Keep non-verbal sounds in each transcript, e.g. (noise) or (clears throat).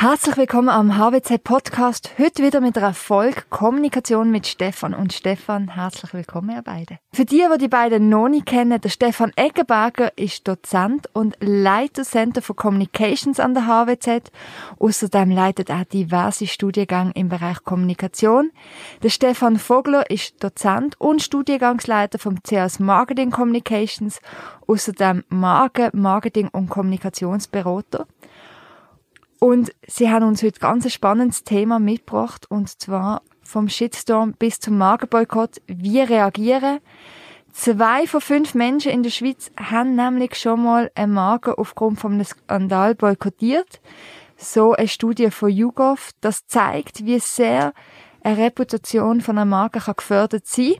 Herzlich willkommen am HWZ Podcast. Heute wieder mit der Erfolg Kommunikation mit Stefan und Stefan. Herzlich willkommen, ihr beide. Für die, die die beiden noch nicht kennen, der Stefan Eggenberger ist Dozent und Leiter Center for Communications an der HWZ. Außerdem leitet er diverse Studiengänge im Bereich Kommunikation. Der Stefan Vogler ist Dozent und Studiengangsleiter vom CS Marketing Communications. Außerdem Marken, Marketing und Kommunikationsberater. Und sie haben uns heute ganz ein spannendes Thema mitgebracht, und zwar vom Shitstorm bis zum Magenboykott. Wie reagieren? Zwei von fünf Menschen in der Schweiz haben nämlich schon mal einen Magen aufgrund von einem Skandal boykottiert. So eine Studie von YouGov, das zeigt, wie sehr eine Reputation von einer Marke kann gefördert sein.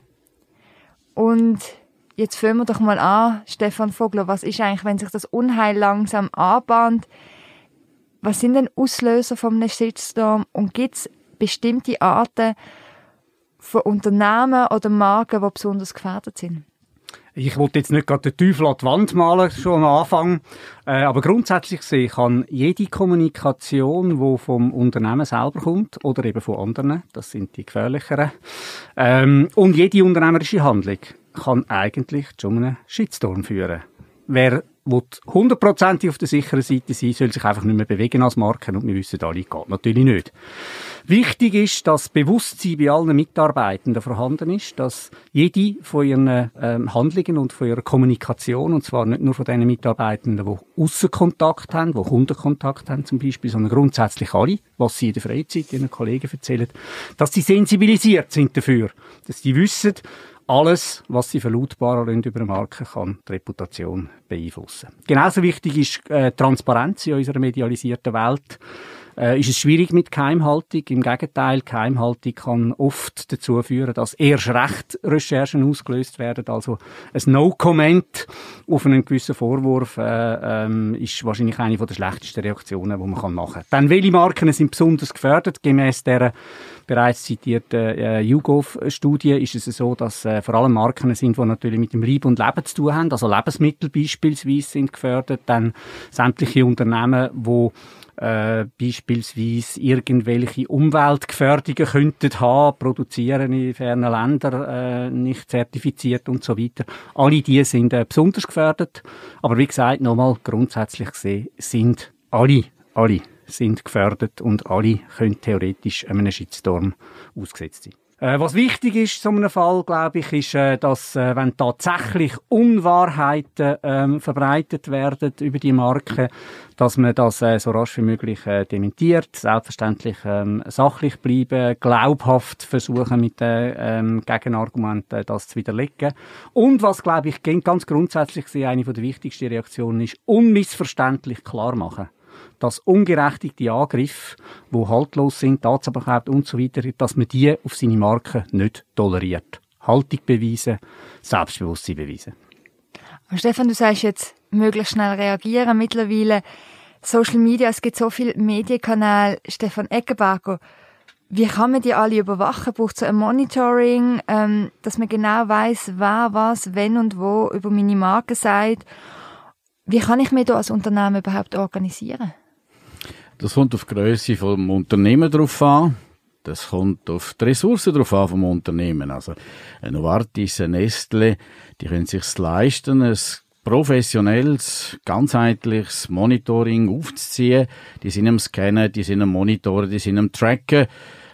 Und jetzt fangen wir doch mal an, Stefan Vogler, was ist eigentlich, wenn sich das Unheil langsam anbahnt? Was sind denn Auslöser von einem Shitstorm und gibt es bestimmte Arten von Unternehmen oder Marken, die besonders gefährdet sind? Ich wollte jetzt nicht gerade den Teufel an die Wand malen, schon am Anfang. Äh, aber grundsätzlich gesehen kann jede Kommunikation, die vom Unternehmen selber kommt oder eben von anderen, das sind die gefährlicheren, ähm, und jede unternehmerische Handlung kann eigentlich zu einem Shitstorm führen. Wer hundertprozentig auf der sicheren Seite sein, soll sich einfach nicht mehr bewegen als Marke und wir wissen alle, geht natürlich nicht. Wichtig ist, dass Bewusstsein bei allen Mitarbeitenden vorhanden ist, dass jede von ihren ähm, Handlungen und von ihrer Kommunikation, und zwar nicht nur von den Mitarbeitenden, die Aussenkontakt haben, die Kundenkontakt haben zum Beispiel, sondern grundsätzlich alle, was sie in der Freizeit ihren Kollegen erzählen, dass sie sensibilisiert sind dafür, dass sie wissen, alles, was sie verlautbaren über eine Marke, kann die Reputation beeinflussen. Genauso wichtig ist äh, Transparenz in unserer medialisierten Welt äh, ist es schwierig mit Geheimhaltung. Im Gegenteil, Geheimhaltung kann oft dazu führen, dass erst recht Recherchen ausgelöst werden. Also ein No-Comment auf einen gewissen Vorwurf äh, ähm, ist wahrscheinlich eine der schlechtesten Reaktionen, die man machen kann. Dann, welche Marken sind besonders gefördert? Gemäss der bereits zitierten äh, YouGov-Studie ist es so, dass äh, vor allem Marken sind, die natürlich mit dem Lieb und Leben zu tun haben. Also Lebensmittel beispielsweise sind gefördert. Dann sämtliche Unternehmen, die äh, beispielsweise irgendwelche Umweltgefährdungen könnten haben, produzieren in fernen Ländern äh, nicht zertifiziert und so weiter. Alle die sind äh, besonders gefährdet. Aber wie gesagt, nochmal grundsätzlich gesehen sind alle, alle sind gefährdet und alle können theoretisch einem Shitstorm ausgesetzt sein. Äh, was wichtig ist in so einem Fall, glaube ich, ist, äh, dass äh, wenn tatsächlich Unwahrheiten ähm, verbreitet werden über die Marke, dass man das äh, so rasch wie möglich äh, dementiert, selbstverständlich ähm, sachlich bleiben, glaubhaft versuchen mit den ähm, Gegenargumenten das zu widerlegen. Und was, glaube ich, ganz grundsätzlich eine der wichtigsten Reaktionen ist, unmissverständlich klar machen dass ungerechtigte Angriffe, die haltlos sind, Tatsache und so weiter, dass man die auf seine Marke nicht toleriert. Haltung beweisen, Selbstbewusstsein beweisen. Stefan, du sagst jetzt, möglichst schnell reagieren. Mittlerweile Social Media, es gibt so viele Medienkanäle. Stefan Eckenberger, wie kann man die alle überwachen? Braucht es ein Monitoring, ähm, dass man genau weiß, wer was, wenn und wo über meine Marke sagt? Wie kann ich mich da als Unternehmen überhaupt organisieren? Das kommt auf die Grösse vom Unternehmen drauf an. Das kommt auf die Ressourcen drauf an vom Unternehmen. Also, ein Novartis, ein Nestle, die können sich leisten, ein professionelles, ganzheitliches Monitoring aufzuziehen. Die sind am Scannen, die sind am Monitoren, die sind am Tracken.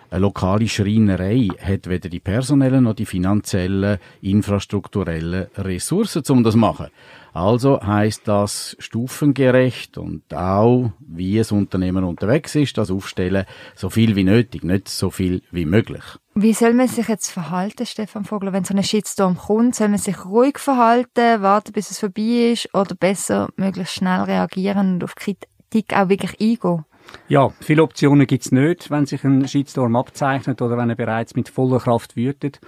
Eine lokale Schreinerei hat weder die personellen noch die finanziellen, infrastrukturellen Ressourcen, um das zu machen. Also heißt das stufengerecht und auch, wie es Unternehmen unterwegs ist, das aufstellen, so viel wie nötig, nicht so viel wie möglich. Wie soll man sich jetzt verhalten, Stefan Vogler, wenn so ein Shitstorm kommt? Soll man sich ruhig verhalten, warten, bis es vorbei ist oder besser möglichst schnell reagieren und auf Kritik auch wirklich eingehen? Ja, viele Optionen gibt's nicht, wenn sich ein Shitstorm abzeichnet oder wenn er bereits mit voller Kraft wütet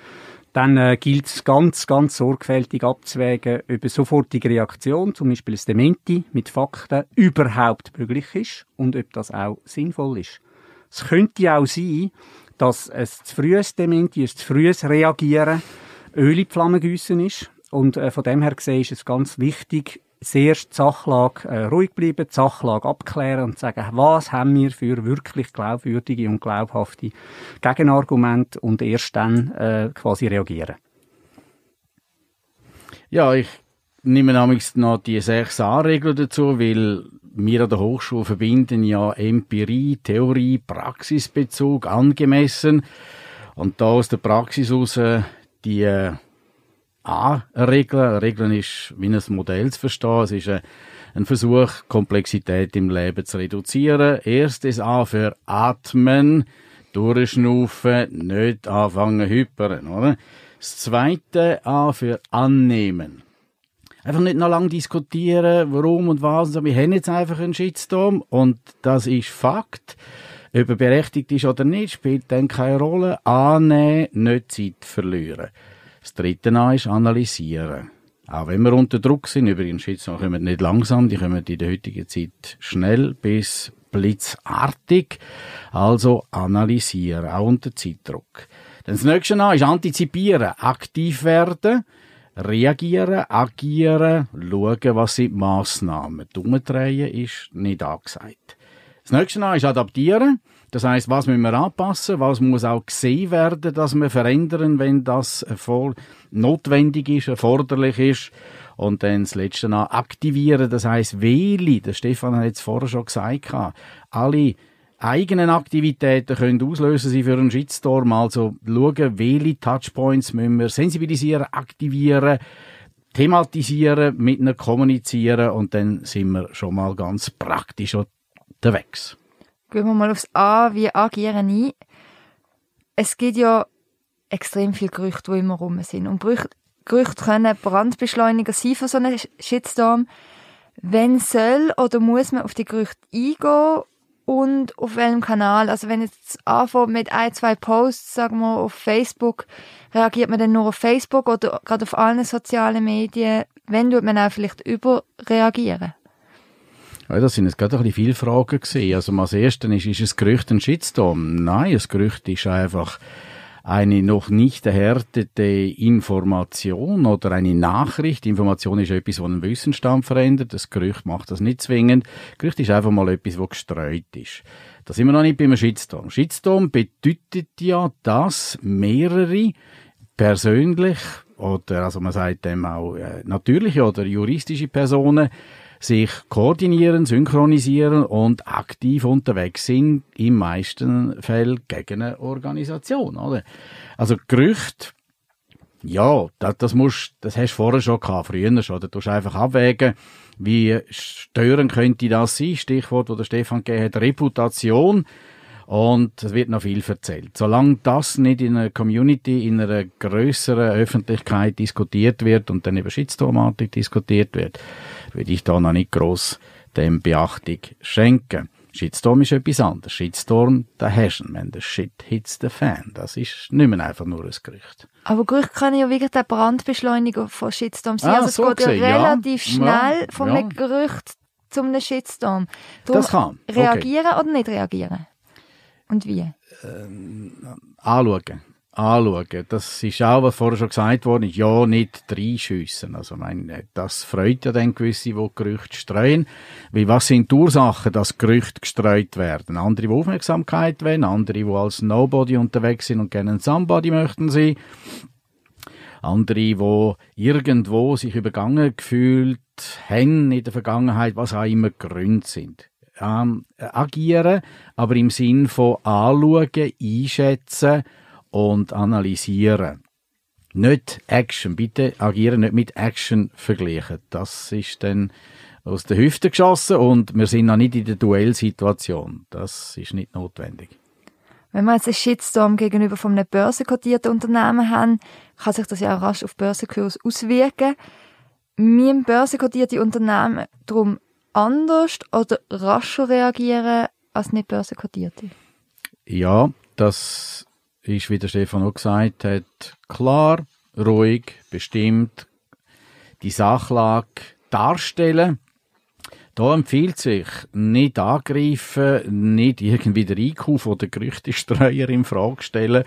dann äh, gilt es ganz, ganz sorgfältig abzuwägen, ob eine sofortige Reaktion, zum Beispiel ein Dementi mit Fakten, überhaupt möglich ist und ob das auch sinnvoll ist. Es könnte auch sein, dass ein zu frühes Dementi, ein zu frühes Reagieren Öl in die Flamme gießen ist. Und äh, von dem her gesehen ist es ganz wichtig, zuerst die Sachlage äh, ruhig bleiben, die Sachlage abklären und sagen, was haben wir für wirklich glaubwürdige und glaubhafte Gegenargumente und erst dann äh, quasi reagieren. Ja, ich nehme nämlich noch die sechs A-Regeln dazu, weil wir an der Hochschule verbinden ja Empirie, Theorie, Praxisbezug angemessen. Und da aus der Praxis aus die A-Regeln. Regeln ist wie ein Modell zu verstehen. Es ist ein Versuch, Komplexität im Leben zu reduzieren. Erstes A für Atmen, durchschnaufen, nicht anfangen hypern, oder? Das zweite A für Annehmen. Einfach nicht noch lange diskutieren, warum und was. Wir haben jetzt einfach einen Shitstorm und das ist Fakt. Ob er berechtigt ist oder nicht, spielt dann keine Rolle. Annehmen, nicht Zeit verlieren. Das dritte A ist analysieren. Auch wenn wir unter Druck sind, übrigens Shitstorm kommen nicht langsam, die kommen in der heutigen Zeit schnell bis blitzartig. Also analysieren, auch unter Zeitdruck. Dann das nächste A ist antizipieren, aktiv werden reagieren, agieren, schauen, was sind die Massnahmen. Umdrehen ist nicht angesagt. Das nächste ist adaptieren. Das heißt, was müssen wir anpassen? Was muss auch gesehen werden, dass wir verändern, wenn das notwendig ist, erforderlich ist? Und dann das letzte noch aktivieren. Das heißt, wähle. Der Stefan hat es vorher schon gesagt. Alle eigenen Aktivitäten können auslösen sie für einen Shitstorm. Also schauen, welche Touchpoints müssen wir sensibilisieren, aktivieren, thematisieren, mit ihnen kommunizieren und dann sind wir schon mal ganz praktisch unterwegs. Gehen wir mal aufs A, wie agieren ein. Es gibt ja extrem viele Gerüchte, die immer rum sind. Und Gerüchte, können Brandbeschleuniger sein für so einen Shitstorm. Wenn soll oder muss man auf die Gerüchte eingehen und auf welchem Kanal. Also wenn jetzt anfängt mit ein, zwei Posts, sagen wir, auf Facebook, reagiert man dann nur auf Facebook oder gerade auf allen sozialen Medien? Wenn tut man auch vielleicht überreagieren? Ja, das sind jetzt gerade ein bisschen viele Fragen gesehen. Also, als erstes ist, ist es Gerücht ein Shitstorm? Nein, das Gerücht ist einfach eine noch nicht erhärtete Information oder eine Nachricht. Information ist etwas, was einen Wissensstand verändert. Das Gerücht macht das nicht zwingend. Gerücht ist einfach mal etwas, was gestreut ist. Da sind wir noch nicht beim Shitstorm. Shitstorm bedeutet ja, dass mehrere persönlich oder, also man sagt dem auch äh, natürliche oder juristische Personen sich koordinieren, synchronisieren und aktiv unterwegs sind, im meisten Fällen gegen eine Organisation, oder? Also Gerüchte, ja, das, das musst, das hast du vorher schon gehabt, früher schon. Du musst einfach abwägen, wie störend könnte das sein? Stichwort, wo der Stefan gegeben hat, Reputation. Und es wird noch viel erzählt. Solange das nicht in einer Community, in einer größeren Öffentlichkeit diskutiert wird und dann über Shitstormatik diskutiert wird, würde ich da noch nicht gross dem Beachtung schenken. Shitstorm ist etwas anderes. Shitstorm, da hast du wenn der Shit hits the fan. Das ist nicht mehr einfach nur ein Gerücht. Aber Gerücht kann ja wirklich der Brandbeschleuniger von Shitstorm sein. Ah, also es geht ja relativ ja. schnell ja. von einem Gerücht zum einem Shitstorm. Darum das kann. Okay. Reagieren oder nicht reagieren? Und wie? Ähm, anschauen. Anschauen. Das ist auch, was vorher schon gesagt worden ist, ja, nicht reinschiessen. Also, meine, das freut ja dann gewisse, die Gerüchte streuen. Weil was sind die Ursachen, dass Gerüchte gestreut werden? Andere, die Aufmerksamkeit wollen, andere, die als Nobody unterwegs sind und gerne ein Somebody möchten sein. Andere, die irgendwo sich übergangen gefühlt haben in der Vergangenheit, was auch immer Gründe sind ähm, agieren, aber im Sinn von anschauen, einschätzen und analysieren. Nicht Action. Bitte agieren nicht mit Action vergleichen. Das ist dann aus der Hüfte geschossen und wir sind noch nicht in der Duellsituation. Das ist nicht notwendig. Wenn wir jetzt einen Shitstorm gegenüber von einem börsenkotierten Unternehmen haben, kann sich das ja auch rasch auf Börsenkurs auswirken. Müssen börsenkotierte Unternehmen darum anders oder rascher reagieren als nicht börsenkotierte? Ja, das ist, wie der Stefan auch gesagt hat, klar, ruhig, bestimmt die Sachlage darstellen. Da empfiehlt sich nicht angreifen, nicht irgendwie den Einkauf oder Gerüchtestreuer in Frage stellen,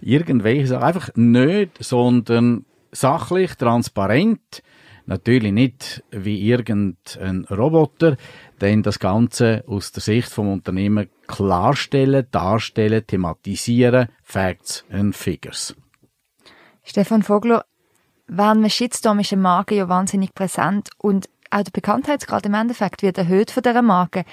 irgendwelche Sachen, einfach nicht, sondern sachlich, transparent, Natürlich nicht wie irgendein Roboter, denn das Ganze aus der Sicht vom Unternehmen klarstellen, darstellen, thematisieren, Facts and Figures. Stefan Vogler, während einem Shitstorm ist eine Marke ja wahnsinnig präsent und auch der Bekanntheitsgrad im Endeffekt wird erhöht von dieser Marke.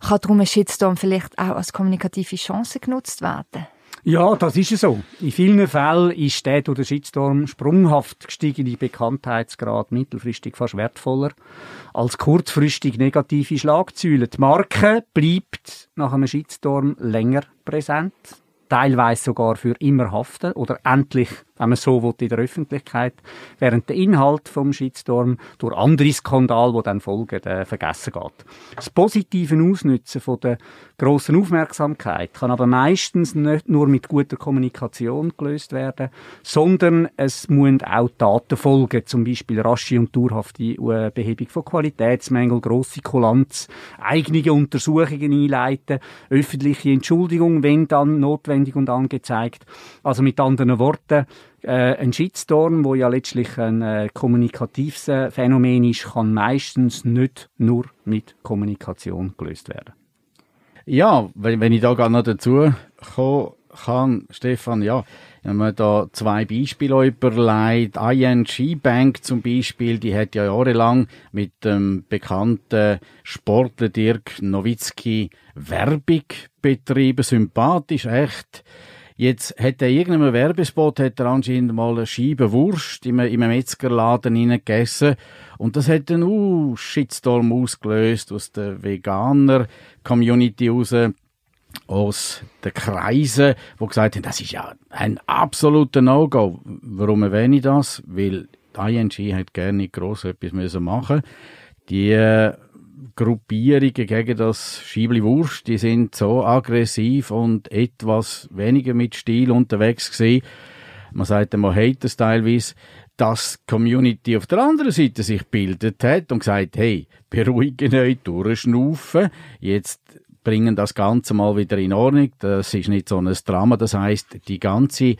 Kann darum ein Shitstorm vielleicht auch als kommunikative Chance genutzt werden? Ja, das ist so. In vielen Fällen ist der durch den Shitstorm sprunghaft gestiegene Bekanntheitsgrad mittelfristig fast wertvoller als kurzfristig negative Schlagzeilen. Die Marke bleibt nach einem Shitstorm länger präsent, teilweise sogar für immer haften oder endlich wenn man so will, in der Öffentlichkeit, während der Inhalt vom Shitstorm durch andere Skandale, die dann folgen, äh, vergessen geht. Das positive Ausnutzen von der grossen Aufmerksamkeit kann aber meistens nicht nur mit guter Kommunikation gelöst werden, sondern es müssen auch Taten folgen, zum Beispiel rasche und dauerhafte äh, Behebung von Qualitätsmängeln, grosse Kulanz, eigene Untersuchungen einleiten, öffentliche Entschuldigung, wenn dann notwendig und angezeigt. Also mit anderen Worten, äh, ein Shitstorm, wo ja letztlich ein äh, kommunikatives äh, Phänomen ist, kann meistens nicht nur mit Kommunikation gelöst werden. Ja, wenn, wenn ich da gar noch dazu kommen kann, Stefan, ja, wenn man da zwei Beispiele überlegt, ING Bank zum Beispiel, die hat ja jahrelang mit dem bekannten Sportler Dirk Nowitzki Werbung betrieben, sympathisch, echt Jetzt hat er irgendeinem Werbespot hat er anscheinend mal eine Scheibe Wurst in einem, Metzgerladen gegessen. Und das hat einen uh, Shitstorm ausgelöst aus der Veganer-Community raus aus den Kreisen, wo gesagt haben, das ist ja ein absoluter No-Go. Warum erwähne ich das? Weil die ING hat gerne gross etwas machen Die äh, Gruppierungen gegen das Schiebli Wurst, die sind so aggressiv und etwas weniger mit Stil unterwegs gewesen. Man sagt man hate es teilweise, dass die Community auf der anderen Seite sich bildet hat und gesagt, hey, beruhigen euch, durchschnaufen, jetzt bringen das Ganze mal wieder in Ordnung. Das ist nicht so ein Drama. Das heißt, die ganze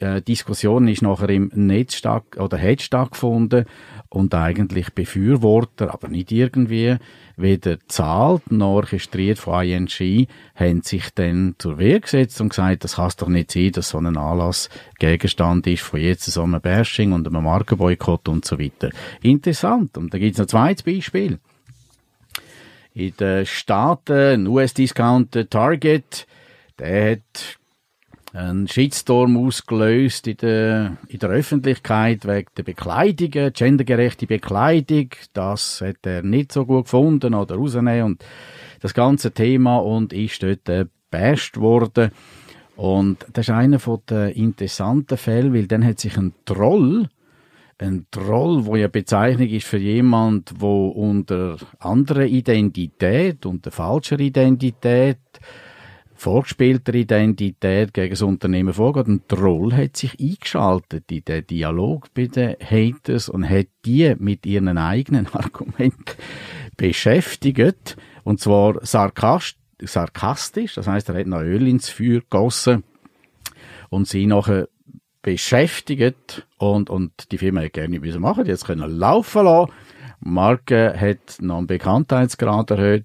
äh, Diskussion ist nachher im Netz statt, oder hat stattgefunden und eigentlich Befürworter, aber nicht irgendwie weder zahlt noch orchestriert von ING, haben sich dann zur Wehr gesetzt und gesagt, das kann es doch nicht sein, dass so ein Anlass Gegenstand ist von jetzt so einem Bashing und einem Markenboykott und so weiter. Interessant. Und da gibt es noch ein zweites Beispiel. In den Staaten, ein US-Discounter Target, der hat einen Shitstorm ausgelöst in der, in der Öffentlichkeit wegen der Bekleidung, gendergerechte Bekleidung. Das hat er nicht so gut gefunden oder rausnehmen und das ganze Thema und ist dort äh, worden. Und das ist einer den interessanten Fällen, weil dann hat sich ein Troll, ein Troll, wo ja Bezeichnung ist für jemand, wo unter anderer Identität, unter falscher Identität vorgespielter Identität gegen das Unternehmen vorgeht. Ein Troll hat sich eingeschaltet in den Dialog bei den Haters und hat die mit ihren eigenen (laughs) Argumenten beschäftigt. Und zwar sarkastisch, das heißt, er hat noch Öl ins Feuer gegossen und sie nachher beschäftigt und, und die Firma hat gerne müssen machen, jetzt können laufen lassen Marke hat noch einen Bekanntheitsgrad erhöht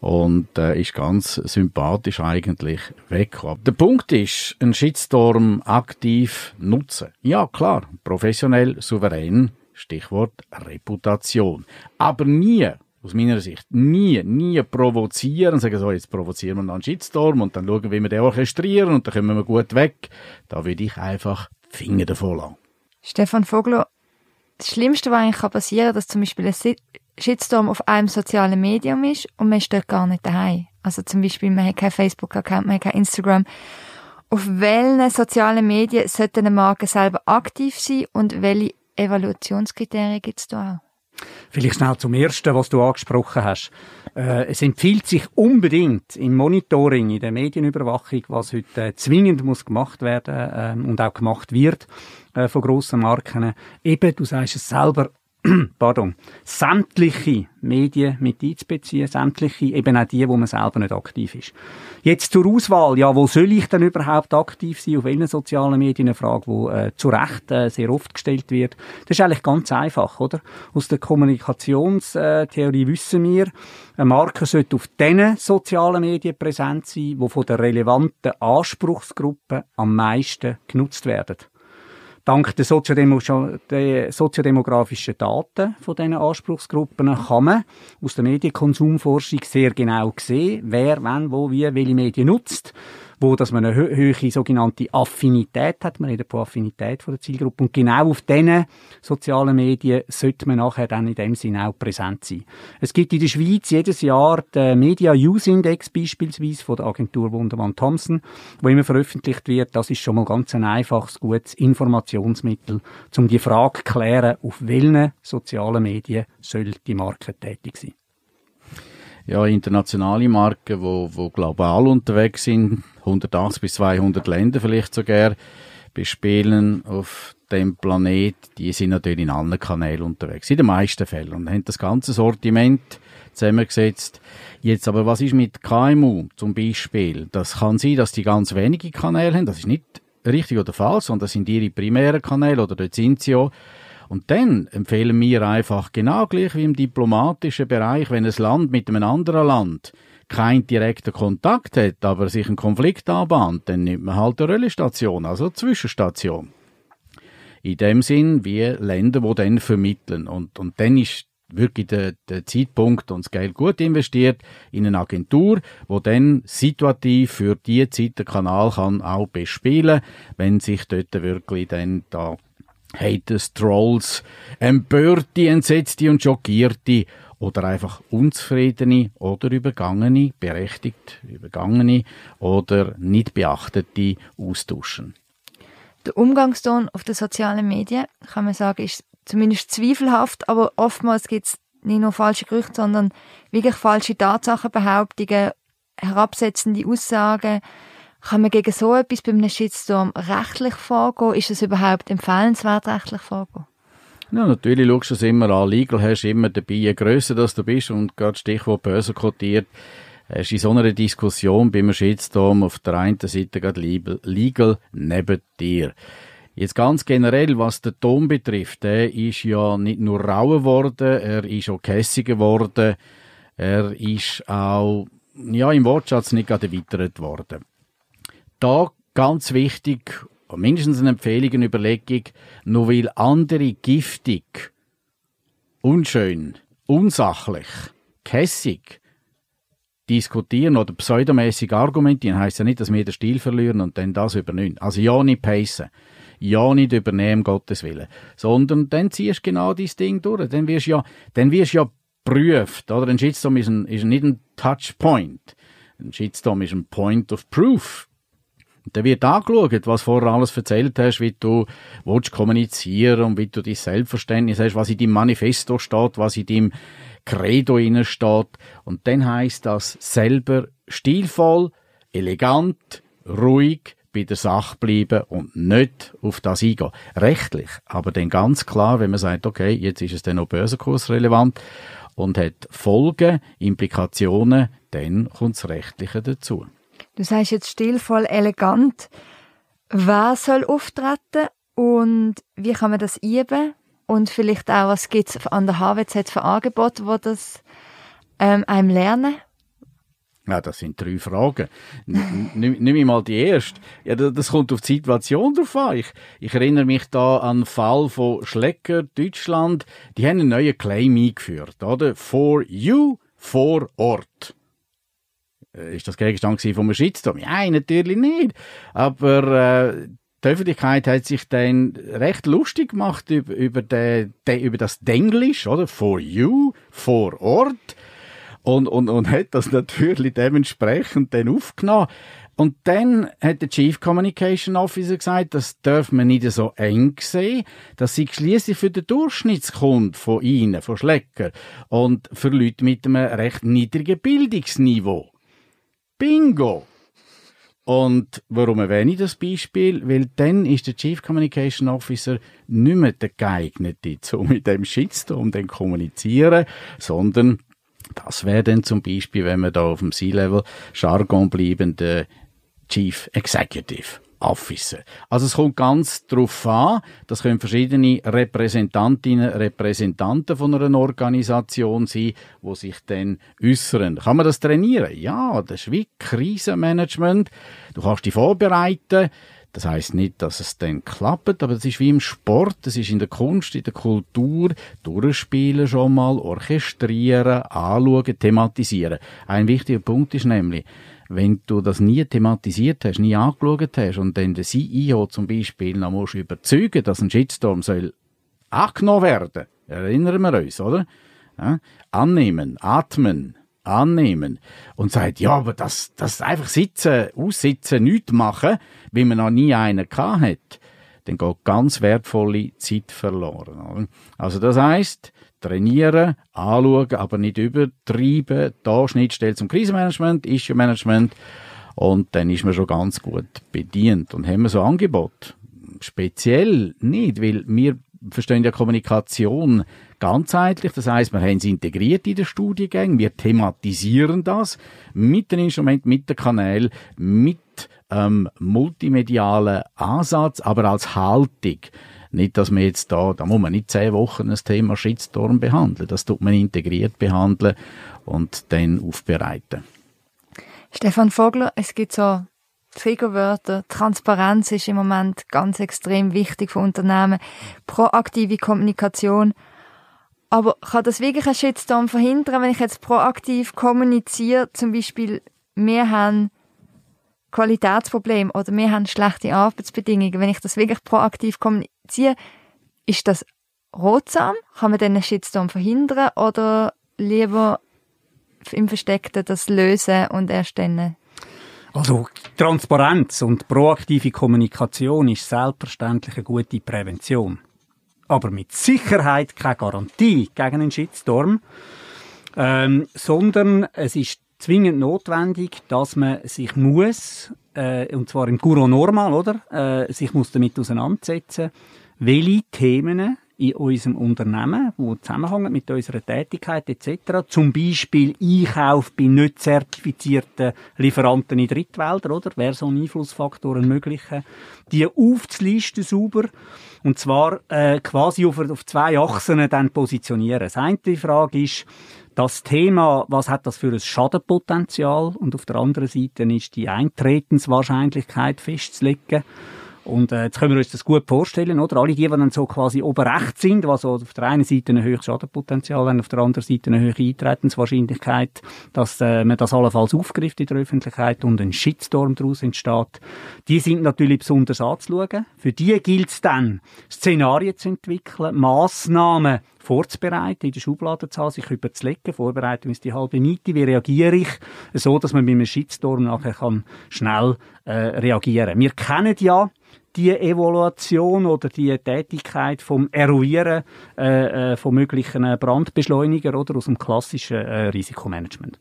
und äh, ist ganz sympathisch eigentlich weggekommen. Der Punkt ist, einen Shitstorm aktiv nutzen. Ja, klar, professionell, souverän, Stichwort Reputation. Aber nie aus meiner Sicht nie, nie provozieren sagen, so, jetzt provozieren wir noch einen Shitstorm und dann schauen, wie wir den orchestrieren und dann kommen wir gut weg. Da würde ich einfach Finger davon lassen. Stefan Vogler, das Schlimmste, was eigentlich passieren kann, dass zum Beispiel ein Shitstorm auf einem sozialen Medium ist und man ist dort gar nicht daheim. Also zum Beispiel, man hat kein Facebook-Account, man hat kein Instagram. Auf welchen sozialen Medien sollte eine Marke selber aktiv sein und welche Evaluationskriterien gibt es da auch? Vielleicht schnell zum Ersten, was du angesprochen hast. Äh, es empfiehlt sich unbedingt im Monitoring, in der Medienüberwachung, was heute äh, zwingend muss gemacht werden ähm, und auch gemacht wird äh, von grossen Marken, eben, du sagst es selber, (clears throat) pardon, sämtliche Medien mit einzubeziehen, sämtliche, eben auch die, wo man selber nicht aktiv ist. Jetzt zur Auswahl, ja, wo soll ich denn überhaupt aktiv sein, auf welchen sozialen Medien, eine Frage, die äh, zu Recht äh, sehr oft gestellt wird. Das ist eigentlich ganz einfach, oder? Aus der Kommunikationstheorie wissen wir, eine Marke sollte auf den sozialen Medien präsent sein, die von der relevanten Anspruchsgruppe am meisten genutzt werden. Dank der, Soziodemo der soziodemografischen Daten von diesen Anspruchsgruppen kann man aus der Medienkonsumforschung sehr genau sehen, wer, wann, wo, wie, welche Medien nutzt wo dass man eine höhere sogenannte Affinität hat. Man redet von Affinität von der Zielgruppe. Und genau auf diesen sozialen Medien sollte man nachher dann in dem Sinne auch präsent sein. Es gibt in der Schweiz jedes Jahr den Media Use Index beispielsweise von der Agentur Wundermann Thompson, wo immer veröffentlicht wird. Das ist schon mal ganz ein einfaches, gutes Informationsmittel, um die Frage zu klären, auf welchen sozialen Medien soll die Marke tätig sein ja, internationale Marken, wo, wo global unterwegs sind, 180 bis 200 Länder vielleicht sogar bespielen auf dem Planet, die sind natürlich in allen Kanälen unterwegs, in den meisten Fällen. Und haben das ganze Sortiment zusammengesetzt. Jetzt aber, was ist mit KMU zum Beispiel? Das kann sein, dass die ganz wenige Kanäle haben, das ist nicht richtig oder falsch, sondern das sind ihre primären Kanäle oder dort sind sie ja und dann empfehlen wir einfach genau gleich wie im diplomatischen Bereich, wenn ein Land mit einem anderen Land keinen direkten Kontakt hat, aber sich ein Konflikt anbahnt, dann nimmt man halt eine Röllestation, also eine Zwischenstation. In dem Sinn wie Länder, die dann vermitteln. Und, und dann ist wirklich der, der Zeitpunkt und das Geld gut investiert in eine Agentur, wo dann situativ für die Zeit den Kanal kann auch bespielen, wenn sich dort wirklich dann da Haters, Trolls, Empörte, Entsetzte und Schockierte oder einfach Unzufriedene oder Übergangene, berechtigt Übergangene oder nicht Beachtete austauschen. Der Umgangston auf den sozialen Medien, kann man sagen, ist zumindest zweifelhaft, aber oftmals gibt es nicht nur falsche Gerüchte, sondern wirklich falsche Tatsachenbehauptungen, herabsetzende Aussagen, kann man gegen so etwas bei einem Shitstorm rechtlich vorgehen? Ist es überhaupt empfehlenswert, rechtlich vorgehen? Ja, natürlich schaust du es immer an. Legal hast du immer dabei, je grösser das du bist und gerade Stichwort Börse kotiert, hast du in so einer Diskussion beim Shitstorm auf der einen Seite gerade Legal neben dir. Jetzt ganz generell, was den Ton betrifft, der ist ja nicht nur rauer geworden, er ist auch kässiger geworden, er ist auch, ja, im Wortschatz nicht gerade erweitert worden da ganz wichtig, mindestens eine Empfehlung, eine Überlegung, nur weil andere giftig, unschön, unsachlich, kässig diskutieren oder pseudomäßig argumentieren, heißt ja nicht, dass wir den Stil verlieren und dann das übernehmen. Also ja nicht pacen. Ja nicht übernehmen, Gottes Willen. Sondern dann ziehst du genau dieses Ding durch. Dann wirst du ja, dann wirst ja prüft, oder? Ein Shitstorm ist, ein, ist nicht ein Touchpoint. Ein Shitstorm ist ein Point of Proof. Und dann wird angeschaut, was vorher alles erzählt hast, wie du willst kommunizieren und wie du dein Selbstverständnis hast, was in deinem Manifesto steht, was in deinem Credo steht. Und dann heißt das selber stilvoll, elegant, ruhig, bei der Sache bleiben und nicht auf das eingehen. Rechtlich, aber dann ganz klar, wenn man sagt, okay, jetzt ist es dann noch börsenkursrelevant und hat Folgen, Implikationen, dann kommt das Rechtliche dazu. Du sagst jetzt stilvoll, elegant. Wer soll auftreten und wie kann man das üben? Und vielleicht auch, was gibt es an der HWZ für Angebote, wo das ähm, einem lernen? Ja, das sind drei Fragen. Nimm ich mal die erste. Ja, das kommt auf die Situation drauf an. Ich, ich erinnere mich da an den Fall von Schlecker, Deutschland. Die haben einen neuen Claim eingeführt, oder? For you, vor Ort. Äh, ist das Gegenstand von einem Shitstorm? Nein, natürlich nicht. Aber äh, die Öffentlichkeit hat sich dann recht lustig gemacht über, über, den, de, über das Denglisch, oder? For you, vor Ort. Und, und, und hat das natürlich dementsprechend dann aufgenommen. Und dann hat der Chief Communication Officer gesagt, das darf man nicht so eng sehen. Das sei schließlich für den Durchschnittskund von Ihnen, von Schlecker und für Leute mit einem recht niedrigen Bildungsniveau. Bingo! Und warum erwähne ich das Beispiel? Weil dann ist der Chief Communication Officer nicht mehr der geeignete, (laughs) um mit dem Shitstorm dann kommunizieren, sondern das wäre dann zum Beispiel, wenn wir da auf dem C-Level Jargon bleiben, der Chief Executive. Officer. Also es kommt ganz drauf an, das können verschiedene Repräsentantinnen, Repräsentanten von einer Organisation sein, wo sich dann äußern. Kann man das trainieren? Ja, das ist wie Krisenmanagement. Du kannst dich vorbereiten. Das heißt nicht, dass es dann klappt, aber das ist wie im Sport, das ist in der Kunst, in der Kultur, durchspielen schon mal, orchestrieren, anschauen, thematisieren. Ein wichtiger Punkt ist nämlich, wenn du das nie thematisiert hast, nie angeschaut hast und dann der CEO zum Beispiel noch musst überzeugen, dass ein Shitstorm soll angenommen werden, erinnern wir uns, oder? Ja? Annehmen, atmen, annehmen und sagt, ja, aber das, das einfach sitzen, aussitzen, nichts machen, wie man noch nie einen gehabt hat, dann geht ganz wertvolle Zeit verloren. Oder? Also das heißt, trainieren, anschauen, aber nicht übertreiben. Da Schnittstelle zum Krisenmanagement, Issue-Management und dann ist man schon ganz gut bedient. Und haben wir so Angebot? Speziell nicht, weil wir verstehen ja Kommunikation ganzheitlich. Das heißt, wir haben es integriert in den Studiengängen. Wir thematisieren das mit den Instrumenten, mit den Kanälen, mit ähm, multimedialen Ansatz, aber als Haltung. Nicht, dass man jetzt da, da muss man nicht zehn Wochen das Thema Shitstorm behandeln. Das tut man integriert behandeln und dann aufbereiten. Stefan Vogler, es gibt so Triggerwörter. Transparenz ist im Moment ganz extrem wichtig für Unternehmen. Proaktive Kommunikation. Aber kann das wirklich einen Shitstorm verhindern, wenn ich jetzt proaktiv kommuniziere? Zum Beispiel, wir haben Qualitätsproblem oder wir haben schlechte Arbeitsbedingungen. Wenn ich das wirklich proaktiv kommuniziere, ziehen. Ist das rotsam? Kann man den Shitstorm verhindern oder lieber im Versteckten das lösen und erst dann? Also Transparenz und proaktive Kommunikation ist selbstverständlich eine gute Prävention. Aber mit Sicherheit keine Garantie gegen einen Shitstorm, ähm, sondern es ist zwingend notwendig, dass man sich muss, äh, und zwar im Guru Normal, oder, äh, sich muss damit auseinandersetzen, welche Themen in unserem Unternehmen, die zusammenhängen mit unserer Tätigkeit etc. Zum Beispiel Einkauf bei nicht zertifizierten Lieferanten in Drittwäldern, oder? Wäre so ein Einflussfaktor ein möglicher, die aufzulisten sauber und zwar äh, quasi auf, auf zwei Achsen dann positionieren. Das eine Frage ist, das Thema, was hat das für ein Schadenpotenzial? Und auf der anderen Seite ist die Eintretenswahrscheinlichkeit festzulegen. Und äh, jetzt können wir uns das gut vorstellen, oder? Alle die, die dann so quasi oben rechts sind, was also auf der einen Seite ein höheres Schadenpotenzial haben, auf der anderen Seite eine höhere Eintretenswahrscheinlichkeit, dass äh, man das allenfalls aufgreift in der Öffentlichkeit und ein Shitstorm daraus entsteht, die sind natürlich besonders anzuschauen. Für die gilt es dann, Szenarien zu entwickeln, Massnahmen vorzubereiten, in der Schubladenzahl sich überzulegen. Vorbereitung ist die halbe Miete. Wie reagiere ich? So, dass man mit einem Shitstorm nachher kann schnell äh, reagieren. Wir kennen ja die Evaluation oder die Tätigkeit vom Eruieren äh, äh, von möglichen Brandbeschleuniger oder aus dem klassischen äh, Risikomanagement.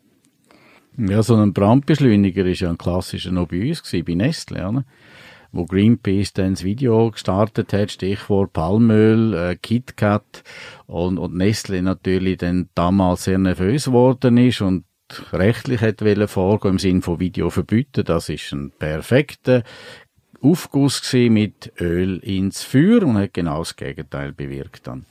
Ja, so ein Brandbeschleuniger ist ja ein klassischer noch bei uns gewesen, bei Nestle, oder? wo Greenpeace dann das Video gestartet hat, Stichwort Palmöl, äh, KitKat und, und Nestle natürlich dann damals sehr nervös geworden ist und rechtlich hätte vorgehen im Sinne von Video verbieten. Das ist ein perfekter Aufguss mit Öl ins Feuer und hat genau das Gegenteil bewirkt dann.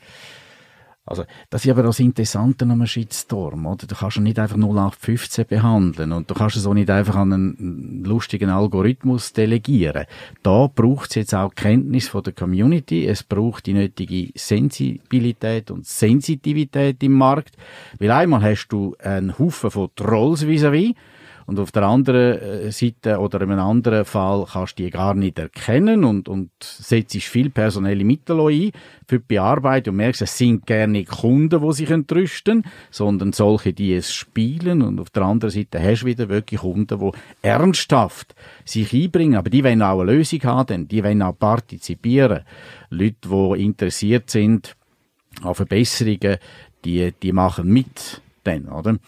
Also, das ist aber das Interessante am Shitstorm, oder? Du kannst ihn nicht einfach 0815 behandeln und du kannst es auch nicht einfach an einen lustigen Algorithmus delegieren. Da braucht es jetzt auch Kenntnis von der Community, es braucht die nötige Sensibilität und Sensitivität im Markt, weil einmal hast du einen Haufen von Trolls vis-à-vis, -vis, und auf der anderen äh, Seite oder in einem anderen Fall kannst du die gar nicht erkennen und, und setzt viel personelle Mittel ein für die Bearbeitung und merkst, es sind gerne Kunden, die sich entrüsten, sondern solche, die es spielen und auf der anderen Seite hast du wieder wirklich Kunden, die ernsthaft sich einbringen, aber die wollen auch eine Lösung haben, die wollen auch partizipieren. Leute, die interessiert sind an Verbesserungen, die, die machen mit, dann, oder?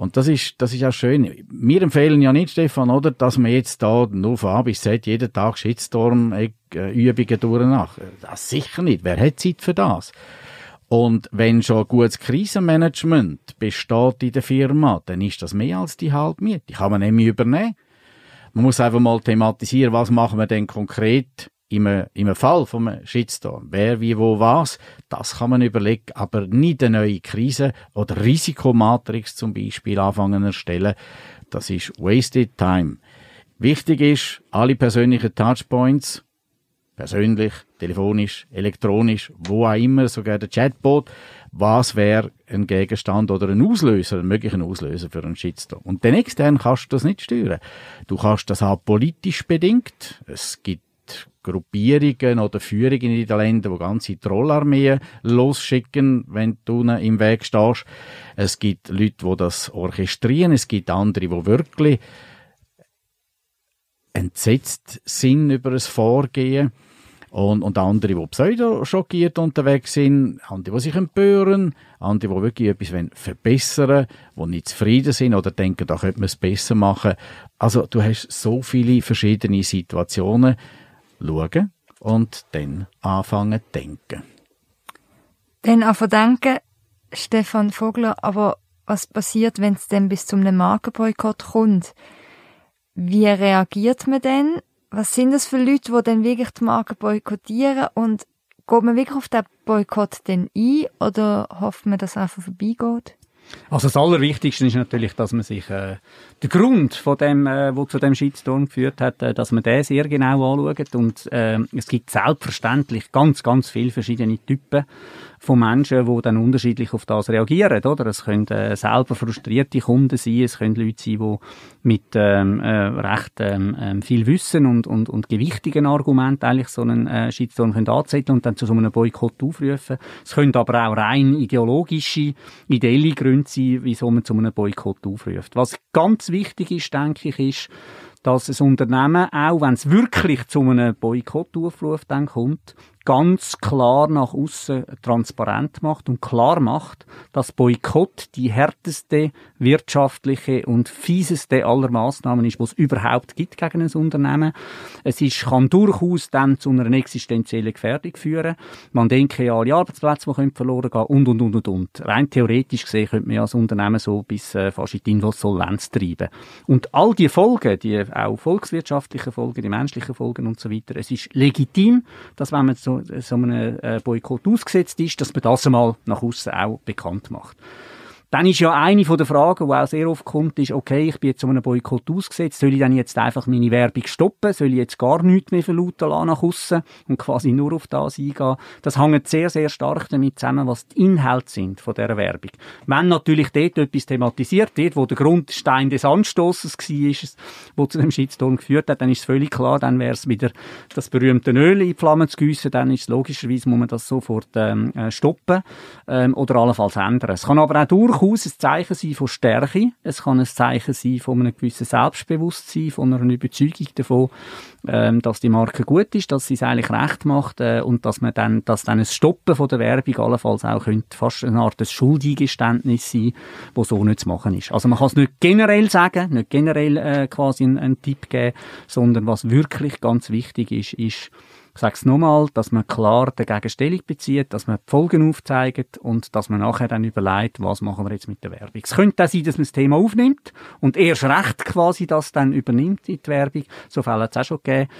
Und das ist, das ist auch schön. Wir empfehlen ja nicht, Stefan, oder, dass man jetzt da nur von A bis Z jeden Tag Shitstorm-Übungen durchmacht. Das sicher nicht. Wer hat Zeit für das? Und wenn schon gutes Krisenmanagement besteht in der Firma, dann ist das mehr als die halbe Miete. Die kann man nämlich übernehmen. Man muss einfach mal thematisieren, was machen wir denn konkret im, im Fall vom Shitstorm. Wer, wie, wo, was. Das kann man überlegen, aber nicht eine neue Krise oder Risikomatrix zum Beispiel anfangen erstellen. Das ist wasted time. Wichtig ist, alle persönlichen Touchpoints, persönlich, telefonisch, elektronisch, wo auch immer, sogar der Chatbot, was wäre ein Gegenstand oder ein Auslöser, ein möglicher Auslöser für einen Shitstorm. Und den extern kannst du das nicht steuern. Du kannst das auch politisch bedingt. Es gibt Gruppierungen oder Führungen in den Ländern, die ganze Trollarmeen losschicken, wenn du im Weg stehst. Es gibt Leute, die das orchestrieren, es gibt andere, die wirklich entsetzt sind über das Vorgehen. Und, und andere, die pseudo-schockiert unterwegs sind, andere, die sich empören, andere, die wirklich etwas verbessern wollen, die nicht zufrieden sind oder denken, da könnte man es besser machen. Also du hast so viele verschiedene Situationen. Schauen und dann anfangen zu denken. Dann anfangen denken, Stefan Vogler, aber was passiert, wenn es dann bis zum Markenboykott kommt? Wie reagiert man denn? was sind das für Leute, die dann wirklich die Marke boykottieren und geht man wirklich auf den Boykott denn ein oder hofft man, dass er einfach vorbeigeht? Also das Allerwichtigste ist natürlich, dass man sich äh, den Grund von dem, äh, wo zu dem Shitstorm geführt hat, äh, dass man den sehr genau anschaut und äh, es gibt selbstverständlich ganz, ganz viele verschiedene Typen von Menschen, die dann unterschiedlich auf das reagieren, oder? Es können äh, selber frustrierte Kunden sein, es können Leute sein, die mit ähm, äh, recht ähm, ähm, viel Wissen und, und, und gewichtigen Argumenten eigentlich so einen äh, Shitstorm können anzetteln und dann zu so einem Boykott aufrufen. Es können aber auch rein ideologische, ideelle Gründe sein, wieso man zu einem Boykott aufruft. Was ganz wichtig ist, denke ich, ist, dass ein Unternehmen, auch wenn es wirklich zu einem Boykottaufruf dann kommt, ganz klar nach außen transparent macht und klar macht, dass Boykott die härteste wirtschaftliche und fieseste aller Maßnahmen ist, was es überhaupt gibt gegen ein Unternehmen. Es ist, kann durchaus dann zu einer existenziellen Gefährdung führen. Man denke ja alle Arbeitsplätze, die verloren gehen und, und, und, und, und. Rein theoretisch gesehen könnte man ja als Unternehmen so bis äh, fast in die Insolvenz treiben. Und all die Folgen, die auch volkswirtschaftlichen Folgen, die menschlichen Folgen und so weiter, es ist legitim, dass wenn man so so, einem äh, Boykott ausgesetzt ist, dass man das einmal nach außen auch bekannt macht. Dann ist ja eine von der Fragen, die auch sehr oft kommt, ist, okay, ich bin jetzt um einen Boykott ausgesetzt, soll ich dann jetzt einfach meine Werbung stoppen? Soll ich jetzt gar nichts mehr verlauten lassen nach außen und quasi nur auf das eingehen? Das hängt sehr, sehr stark damit zusammen, was die Inhalte sind von dieser Werbung. Wenn natürlich dort etwas thematisiert wird, wo der Grundstein des Anstoßes war, wo zu dem Shitstorm geführt hat, dann ist es völlig klar, dann wäre es wieder das berühmte Öl in die Flammen zu gießen, dann ist es logischerweise, muss man das sofort ähm, äh, stoppen ähm, oder allenfalls ändern. Es kann aber auch durch durchaus ein Zeichen sein von Stärke. Es kann ein Zeichen sein von einem gewissen Selbstbewusstsein, von einer Überzeugung davon, ähm, dass die Marke gut ist, dass sie es eigentlich recht macht äh, und dass man dann, dass dann ein Stoppen von der Werbung allenfalls auch könnte fast eine Art Schuldigeständnis sein, wo so nicht zu machen ist. Also man kann es nicht generell sagen, nicht generell äh, quasi einen, einen Tipp geben, sondern was wirklich ganz wichtig ist, ist sage es nochmal, dass man klar dagegen Stellung bezieht, dass man die Folgen aufzeigt und dass man nachher dann überlegt, was machen wir jetzt mit der Werbung. Es könnte auch sein, dass man das Thema aufnimmt und erst recht quasi das dann übernimmt in die Werbung. So Fälle hat es auch schon gegeben.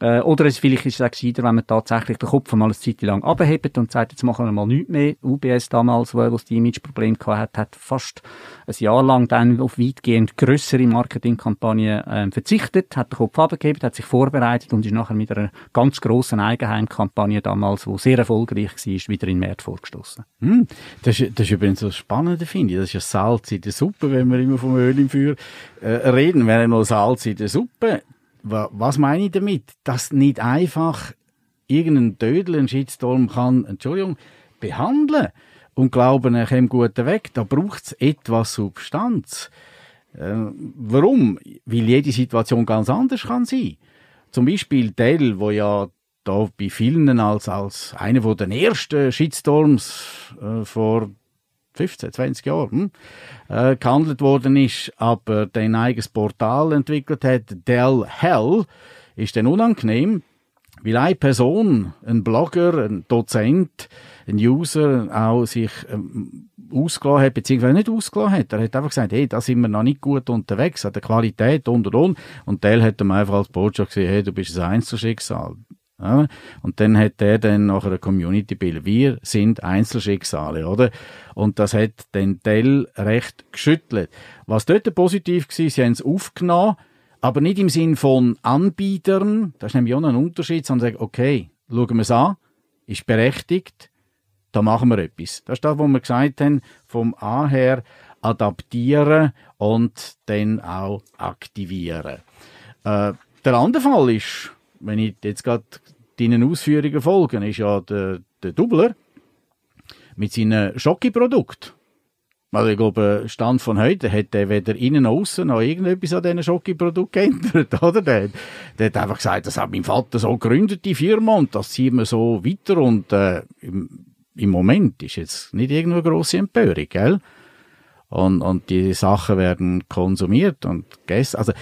Äh, oder es, vielleicht ist es gescheiter, wenn man tatsächlich den Kopf mal eine Zeit lang abhebt und sagt, jetzt machen wir mal nichts mehr. UBS damals, wo, das Imageproblem hat, hat fast ein Jahr lang dann auf weitgehend grössere Marketingkampagnen äh, verzichtet, hat den Kopf abgehebt, hat sich vorbereitet und ist nachher mit einer ganz grossen Eigenheimkampagne damals, wo sehr erfolgreich war, wieder in Markt vorgestoßen. Hm, das, ist, das ist übrigens so spannend, finde ich. Das ist ja Salz in der Suppe, wenn wir immer vom Öl im Feuer äh, reden. Wäre noch Salz in der Suppe was meine ich damit? Dass nicht einfach irgendein Dödel, ein Shitstorm kann, Entschuldigung, behandeln und glauben, er kommt gut weg. Da braucht es etwas Substanz. Äh, warum? Weil jede Situation ganz anders kann sein. Zum Beispiel Dell, wo ja da bei vielen als, als einer der ersten Shitstorms äh, vor 15, 20 Jahren äh, gehandelt worden ist, aber dein eigenes Portal entwickelt hat, Dell Hell, ist dann unangenehm, weil eine Person, ein Blogger, ein Dozent, ein User auch sich ähm, ausgelassen hat, beziehungsweise nicht ausgelassen hat. Er hat einfach gesagt, hey, da sind wir noch nicht gut unterwegs, an der Qualität und und und. Und Dell hat ihm einfach als Botschaft gesagt, hey, du bist ein Einzelschicksal. Ja? Und dann hat er dann nachher eine Community bildet. Wir sind Einzelschicksale, oder? Und das hat den Dell recht geschüttelt. Was dort positiv war, sie haben es aufgenommen, aber nicht im Sinn von Anbietern, das ist nämlich auch ein Unterschied, sondern sagen, okay, schauen wir es an, ist berechtigt, da machen wir etwas. Das ist das, was wir gesagt haben, vom A her adaptieren und dann auch aktivieren. Äh, der andere Fall ist, wenn ich jetzt gerade deinen Ausführungen folge, ist ja der, der Doubler mit seinen Schokiprodukt. Also ich glaube, Stand von heute hat er weder innen noch außen noch irgendetwas an diesen Schoki-Produkten geändert, (laughs) oder? Der, der hat einfach gesagt, das hat mein Vater so gegründet, die Firma, und das ziehen wir so weiter und äh, im, im Moment ist jetzt nicht irgendwo grosse Empörung, gell? Und, und die Sachen werden konsumiert und gegessen. Also,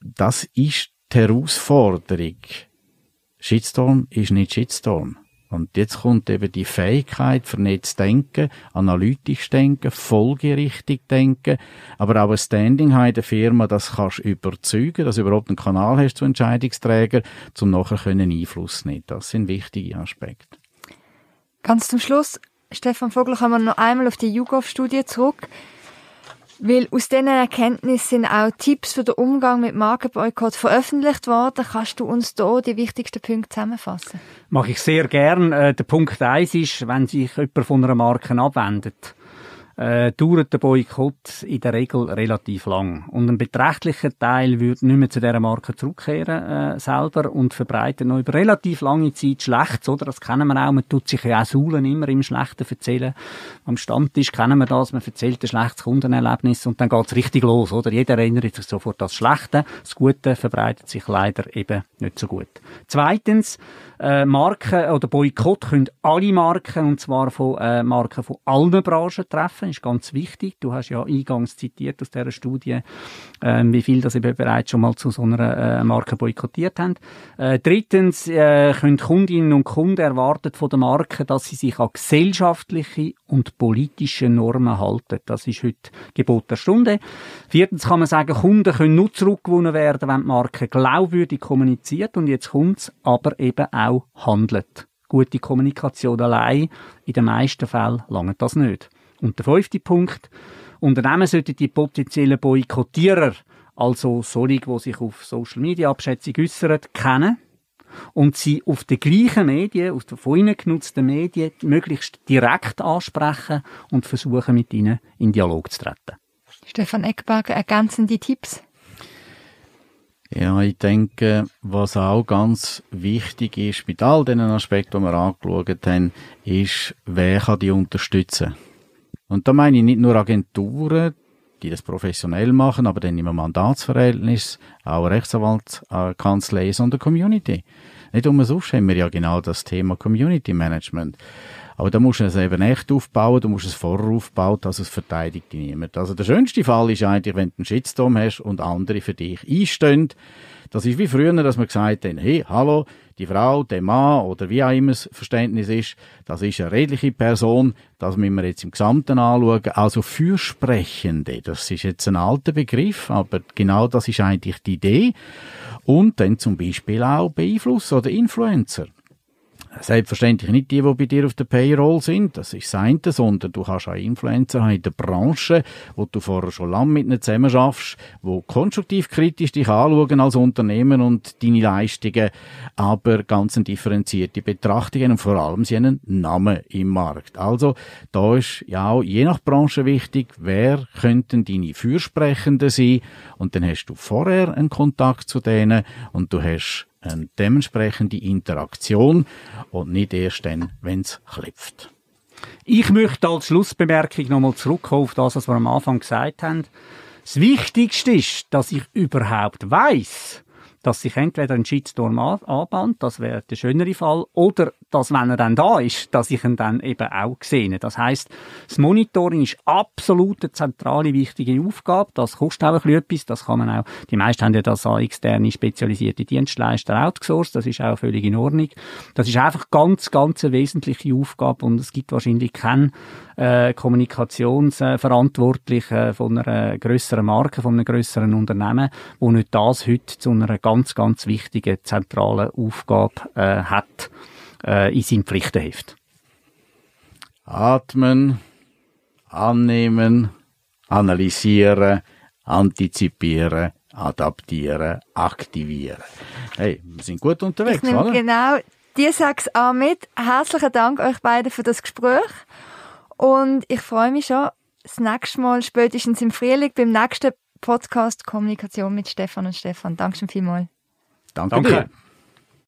das ist die Herausforderung. Shitstorm ist nicht Shitstorm. Und jetzt kommt eben die Fähigkeit, vernetzt denken, analytisch denken, folgerichtig denken, aber auch ein Standing haben in der Firma, das kannst du überzeugen, dass du überhaupt einen Kanal hast zu Entscheidungsträgern, um nachher können Einfluss nehmen. Das sind wichtige Aspekte. Ganz zum Schluss, Stefan Vogel, kommen wir noch einmal auf die YouGov-Studie zurück. Weil aus diesen Erkenntnissen sind auch Tipps für den Umgang mit Markenboykott veröffentlicht worden. Kannst du uns hier die wichtigsten Punkte zusammenfassen? Mache ich sehr gern. Äh, der Punkt eins ist, wenn sich jemand von einer Marke abwendet, äh, dauert der Boykott in der Regel relativ lang. Und ein beträchtlicher Teil würde nicht mehr zu dieser Marke zurückkehren äh, selber und verbreitet noch über relativ lange Zeit Schlechtes, oder? Das kennen wir auch. Man tut sich ja auch Saulen immer im Schlechten erzählen. Am Stammtisch kennen wir das. Man erzählt ein schlechtes Kundenerlebnis und dann geht's richtig los, oder? Jeder erinnert sich sofort an das Schlechte. Das Gute verbreitet sich leider eben nicht so gut. Zweitens, äh, Marken oder Boykott können alle Marken, und zwar von äh, Marken von allen Branchen treffen, ist ganz wichtig. Du hast ja eingangs zitiert aus dieser Studie, äh, wie viel das eben bereits schon mal zu so einer äh, Marke boykottiert haben. Äh, drittens äh, können Kundinnen und Kunden erwarten von der Marke, dass sie sich an gesellschaftliche und politische Normen halten. Das ist heute Gebot der Stunde. Viertens kann man sagen, Kunden können nur zurückgewonnen werden, wenn die Marke glaubwürdig kommuniziert und jetzt kommt's, aber eben auch auch handelt. Gute Kommunikation allein, in den meisten Fällen langt das nicht. Und der fünfte Punkt, Unternehmen sollten die potenziellen Boykottierer, also solche, die sich auf Social Media Abschätzung äußern, kennen und sie auf den gleichen Medien, auf den von ihnen genutzten Medien, möglichst direkt ansprechen und versuchen, mit ihnen in Dialog zu treten. Stefan Eckberger, ergänzende Tipps? Ja, ich denke, was auch ganz wichtig ist mit all den Aspekten, die wir angeschaut haben, ist, wer kann die unterstützen. Und da meine ich nicht nur Agenturen, die das professionell machen, aber dann im Mandatsverhältnis, auch Rechtsanwaltskanzlei, sondern Community. Nicht umsonst haben wir ja genau das Thema Community Management. Aber da musst du es eben echt aufbauen, du musst es vorher aufbauen, dass es verteidigt niemand. Also der schönste Fall ist eigentlich, wenn du einen Shitstorm hast und andere für dich einstehen. Das ist wie früher, dass wir gesagt haben, hey, hallo, die Frau, der Mann oder wie auch immer das Verständnis ist, das ist eine redliche Person, das müssen wir jetzt im Gesamten anschauen. Also Fürsprechende, das ist jetzt ein alter Begriff, aber genau das ist eigentlich die Idee. Und dann zum Beispiel auch Beeinflusser oder Influencer. Selbstverständlich nicht die, die bei dir auf der Payroll sind, das ist sein, sondern du hast auch Influencer in der Branche, wo du vorher schon lange mit ihnen zusammen schaffst, wo konstruktiv kritisch dich anschauen als Unternehmen und deine Leistungen, aber ganz differenzierte Betrachtungen und vor allem sie einen Namen im Markt. Also da ist ja auch je nach Branche wichtig, wer könnten deine Fürsprechenden sein und dann hast du vorher einen Kontakt zu denen und du hast eine dementsprechende Interaktion und nicht erst dann, wenn es klopft. Ich möchte als Schlussbemerkung nochmal zurückkommen auf das, was wir am Anfang gesagt haben. Das Wichtigste ist, dass ich überhaupt weiß, dass sich entweder ein Shitstorm anbahnt, das wäre der schönere Fall, oder dass, wenn er dann da ist, dass ich ihn dann eben auch sehe. Das heißt, das Monitoring ist absolut eine zentrale, wichtige Aufgabe. Das kostet auch ein bisschen etwas. Das kann man auch, die meisten haben ja das an externe spezialisierte Dienstleister outgesourced. Das ist auch völlig in Ordnung. Das ist einfach ganz, ganz eine wesentliche Aufgabe und es gibt wahrscheinlich keinen äh, Kommunikationsverantwortlichen von einer größeren Marke, von einem größeren Unternehmen, wo nicht das heute zu einer ganz, ganz wichtigen zentralen Aufgabe äh, hat äh, in seinem Pflichtenheft. Atmen, annehmen, analysieren, antizipieren, adaptieren, aktivieren. Hey, wir sind gut unterwegs, ich oder? Genau, die sechs A mit. Herzlichen Dank euch beiden für das Gespräch. Und ich freue mich schon, das nächste Mal, spätestens im Frühling, beim nächsten Podcast Kommunikation mit Stefan und Stefan. Dankeschön vielmals. Danke, Danke. dir.